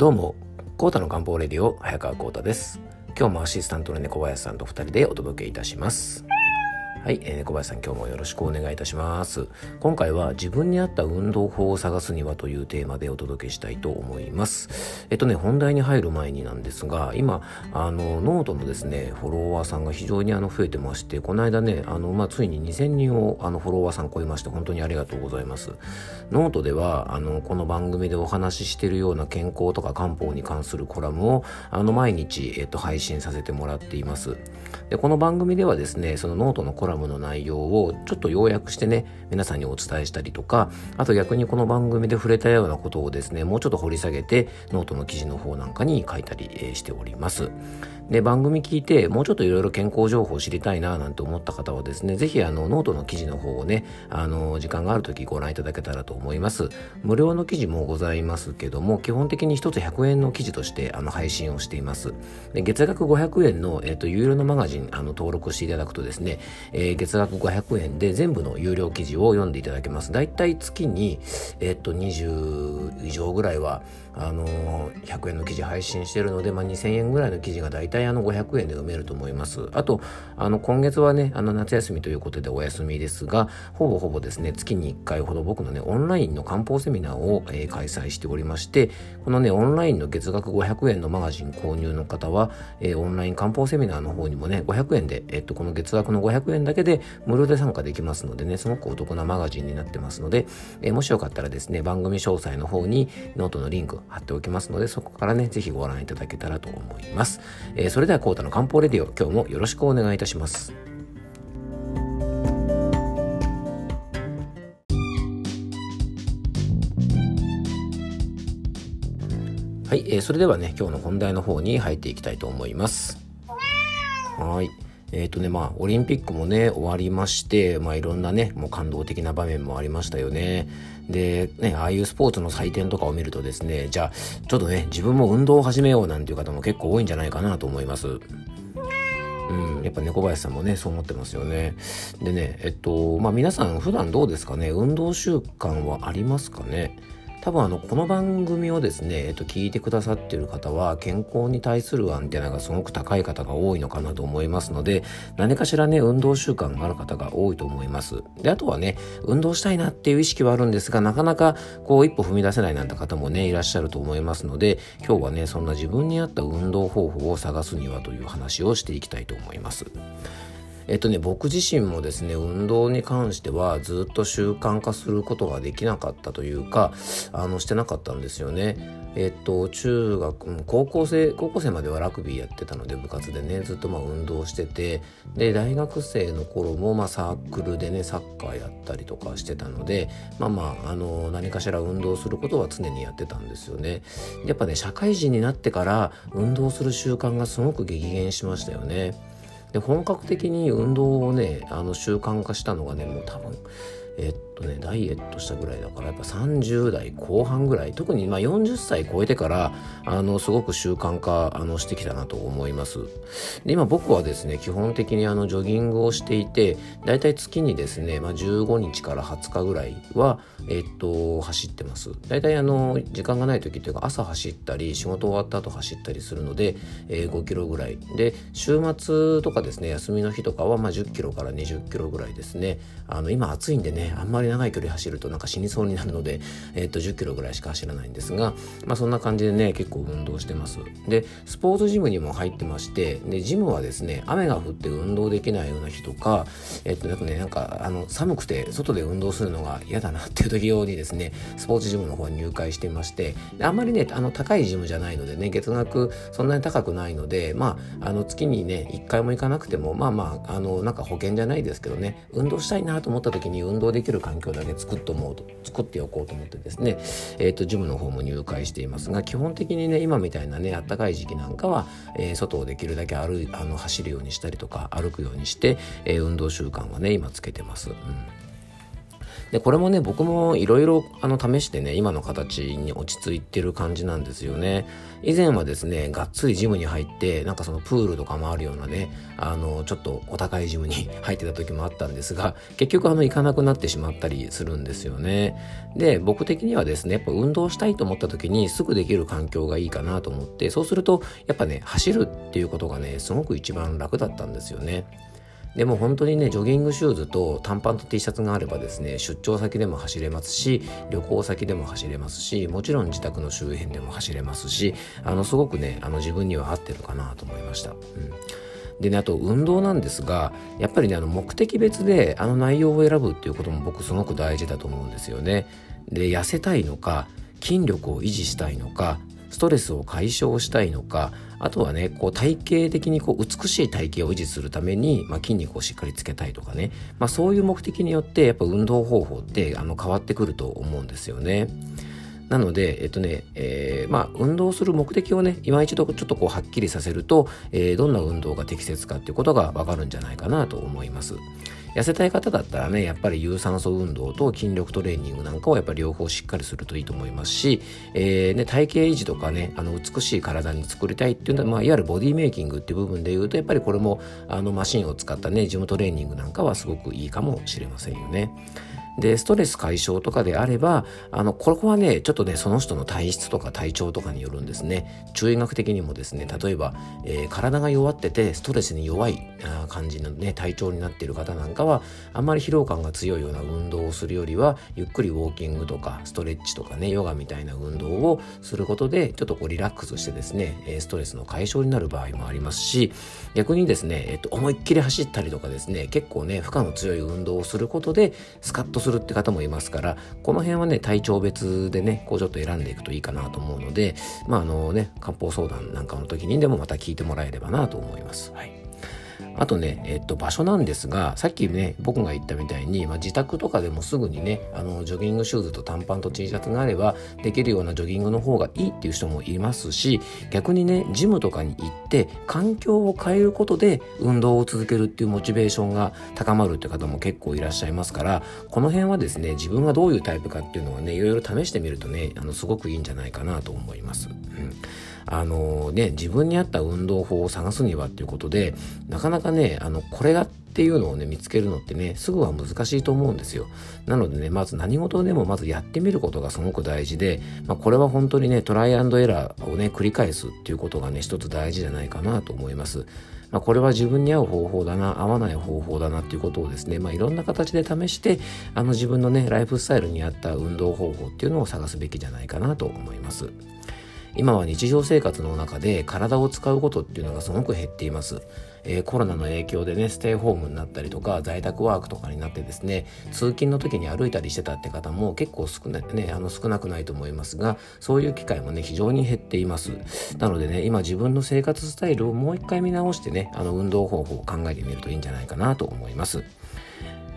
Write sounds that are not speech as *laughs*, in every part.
どうも、コータの漢方レディオ、早川コータです。今日もアシスタントの猫林さんと二人でお届けいたします。はい、えー、猫林さん今日もよろしくお願いいたします。今回は自分に合った運動法を探すにはというテーマでお届けしたいと思います。えっとね、本題に入る前になんですが、今、あの、ノートのですね、フォロワーさんが非常にあの増えてまして、この間ね、あの、まあ、ついに2000人をあのフォロワーさん超えまして、本当にありがとうございます。ノートでは、あの、この番組でお話ししているような健康とか漢方に関するコラムを、あの、毎日、えっと、配信させてもらっています。で、この番組ではですね、そのノートのコラムラムの内容をちょっと要約してね、皆さんにお伝えしたりとか、あと逆にこの番組で触れたようなことをですね、もうちょっと掘り下げて、ノートの記事の方なんかに書いたりしております。で、番組聞いて、もうちょっといろいろ健康情報を知りたいななんて思った方はですね、ぜひあの、ノートの記事の方をね、あの、時間がある時ご覧いただけたらと思います。無料の記事もございますけども、基本的に一つ100円の記事としてあの、配信をしています。で月額500円の、えっ、と、有料のマガジン、あの、登録していただくとですね、ー、月額500円で全部の有料記事を読んでいただけます。だいたい月に、えっ、と、20以上ぐらいは、あのー、100円の記事配信してるので、まあ、2000円ぐらいの記事がだいたいあの500円で埋めると思います。あと、あの、今月はね、あの、夏休みということでお休みですが、ほぼほぼですね、月に1回ほど僕のね、オンラインの漢方セミナーを、えー、開催しておりまして、このね、オンラインの月額500円のマガジン購入の方は、えー、オンライン漢方セミナーの方にもね、500円で、えっと、この月額の500円だだけで無料で参加できますのでね、すごくお得なマガジンになってますので、えー、もしよかったらですね、番組詳細の方にノートのリンク貼っておきますので、そこからね、ぜひご覧いただけたらと思います。えー、それでは、コータの漢方レディオ、今日もよろしくお願いいたします。はい、えー、それではね、今日の本題の方に入っていきたいと思います。はい。えっ、ー、とね、まあ、オリンピックもね、終わりまして、まあ、いろんなね、もう感動的な場面もありましたよね。で、ね、ああいうスポーツの祭典とかを見るとですね、じゃあ、ちょっとね、自分も運動を始めようなんていう方も結構多いんじゃないかなと思います。うん、やっぱ猫林さんもね、そう思ってますよね。でね、えっと、まあ皆さん普段どうですかね？運動習慣はありますかね？多分あのこの番組をですね、えっと、聞いてくださっている方は健康に対するアンテナがすごく高い方が多いのかなと思いますので何かしらね運動習慣がある方が多いと思います。であとはね運動したいなっていう意識はあるんですがなかなかこう一歩踏み出せないなんて方もねいらっしゃると思いますので今日はねそんな自分に合った運動方法を探すにはという話をしていきたいと思います。えっとね、僕自身もですね、運動に関してはずっと習慣化することができなかったというか、あの、してなかったんですよね。えっと、中学、高校生、高校生まではラグビーやってたので部活でね、ずっとまあ運動してて、で、大学生の頃もまあサークルでね、サッカーやったりとかしてたので、まあまあ、あの、何かしら運動することは常にやってたんですよね。やっぱね、社会人になってから運動する習慣がすごく激減しましたよね。で本格的に運動をねあの習慣化したのがねもう多分えっとね、ダイエットしたぐらいだから、やっぱ30代後半ぐらい、特にまあ40歳超えてから、あの、すごく習慣化、あの、してきたなと思います。で、今僕はですね、基本的にあの、ジョギングをしていて、だいたい月にですね、まあ15日から20日ぐらいは、えっと、走ってます。だいたいあの、時間がない時っていうか、朝走ったり、仕事終わった後走ったりするので、えー、5キロぐらい。で、週末とかですね、休みの日とかは、まあ10キロから20キロぐらいですね。あの、今暑いんでね、あんまり長い距離走るとなんか死にそうになるので、*laughs* えっ、と、10キロぐらいしか走らないんですが、まあそんな感じでね、結構運動してます。で、スポーツジムにも入ってまして、で、ジムはですね、雨が降って運動できないような日とか、えっ、と、なんかね、なんか、あの、寒くて外で運動するのが嫌だなっていう時用にですね、スポーツジムの方に入会してまして、あんまりね、あの、高いジムじゃないのでね、月額そんなに高くないので、まあ、あの、月にね、1回も行かなくても、まあまあ、あの、なんか保険じゃないですけどね、運動したいなと思った時に運動できる環境だけ作っと思う作っておこうと思ってですね、えっ、ー、とジムの方も入会していますが基本的にね今みたいなねあったかい時期なんかは、えー、外をできるだけ歩あの走るようにしたりとか歩くようにして、えー、運動習慣はね今つけてます。うんで、これもね、僕もいろいろあの試してね、今の形に落ち着いてる感じなんですよね。以前はですね、がっつりジムに入って、なんかそのプールとかもあるようなね、あの、ちょっとお高いジムに *laughs* 入ってた時もあったんですが、結局あの、行かなくなってしまったりするんですよね。で、僕的にはですね、やっぱ運動したいと思った時にすぐできる環境がいいかなと思って、そうすると、やっぱね、走るっていうことがね、すごく一番楽だったんですよね。でも本当にねジョギングシューズと短パンと T シャツがあればですね出張先でも走れますし旅行先でも走れますしもちろん自宅の周辺でも走れますしあのすごくねあの自分には合ってるかなと思いました。うんでね、あと運動なんですが、やっぱりね、あの目的別であの内容を選ぶっていうことも僕すごく大事だと思うんですよね。で、痩せたいのか、筋力を維持したいのか、ストレスを解消したいのか、あとはね、こう体型的にこう美しい体型を維持するために、まあ、筋肉をしっかりつけたいとかね、まあ、そういう目的によってやっぱ運動方法ってあの変わってくると思うんですよね。なので、えっとね、えー、まあ、運動する目的をね、今一度ちょっとこう、はっきりさせると、えー、どんな運動が適切かっていうことがわかるんじゃないかなと思います。痩せたい方だったらね、やっぱり有酸素運動と筋力トレーニングなんかをやっぱり両方しっかりするといいと思いますし、えー、ね、体型維持とかね、あの、美しい体に作りたいっていうのは、まあ、いわゆるボディメイキングっていう部分で言うと、やっぱりこれも、あの、マシンを使ったね、ジムトレーニングなんかはすごくいいかもしれませんよね。で、ストレス解消とかであれば、あの、ここはね、ちょっとね、その人の体質とか体調とかによるんですね。中医学的にもですね、例えば、えー、体が弱ってて、ストレスに弱い感じのね、体調になっている方なんかは、あんまり疲労感が強いような運動をするよりは、ゆっくりウォーキングとか、ストレッチとかね、ヨガみたいな運動をすることで、ちょっとこうリラックスしてですね、ストレスの解消になる場合もありますし、逆にですね、えっと、思いっきり走ったりとかですね、結構ね、負荷の強い運動をすることで、スカッとするするって方もいますから、この辺はね、体調別でね、こうちょっと選んでいくといいかなと思うので、まああのね、漢方相談なんかの時にでもまた聞いてもらえればなと思います。はい。あとね、えっと、場所なんですが、さっきね、僕が言ったみたいに、まあ、自宅とかでもすぐにね、あの、ジョギングシューズと短パンと T シャツがあれば、できるようなジョギングの方がいいっていう人もいますし、逆にね、ジムとかに行って、環境を変えることで、運動を続けるっていうモチベーションが高まるって方も結構いらっしゃいますから、この辺はですね、自分がどういうタイプかっていうのはね、いろいろ試してみるとね、あの、すごくいいんじゃないかなと思います。うんあのね、自分に合った運動法を探すにはっていうことで、なかなね、あの、これがっていうのをね、見つけるのってね、すぐは難しいと思うんですよ。なのでね、まず何事でもまずやってみることがすごく大事で、まあ、これは本当にね、トライアンドエラーをね、繰り返すっていうことがね、一つ大事じゃないかなと思います。まあ、これは自分に合う方法だな、合わない方法だなっていうことをですね、まあ、いろんな形で試して、あの自分のね、ライフスタイルに合った運動方法っていうのを探すべきじゃないかなと思います。今は日常生活の中で体を使うことっていうのがすごく減っています。えー、コロナの影響でね、ステイホームになったりとか、在宅ワークとかになってですね、通勤の時に歩いたりしてたって方も結構少ない、ね、あの少なくないと思いますが、そういう機会もね、非常に減っています。なのでね、今自分の生活スタイルをもう一回見直してね、あの運動方法を考えてみるといいんじゃないかなと思います。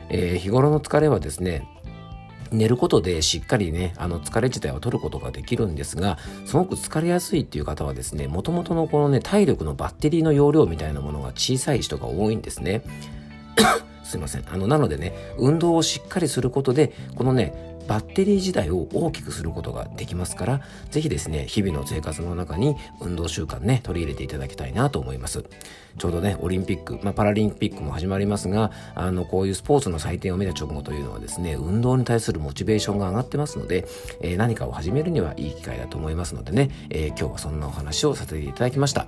えー、日頃の疲れはですね、寝ることでしっかりね、あの疲れ自体を取ることができるんですが、すごく疲れやすいっていう方はですね、もともとのこのね、体力のバッテリーの容量みたいなものが小さい人が多いんですね。*coughs* すいません。あの、なのでね、運動をしっかりすることで、このね、バッテリー自体を大きくすることができますから、ぜひですね、日々の生活の中に運動習慣ね、取り入れていただきたいなと思います。ちょうどね、オリンピック、まあ、パラリンピックも始まりますが、あの、こういうスポーツの祭典を見た直後というのはですね、運動に対するモチベーションが上がってますので、えー、何かを始めるにはいい機会だと思いますのでね、えー、今日はそんなお話をさせていただきました。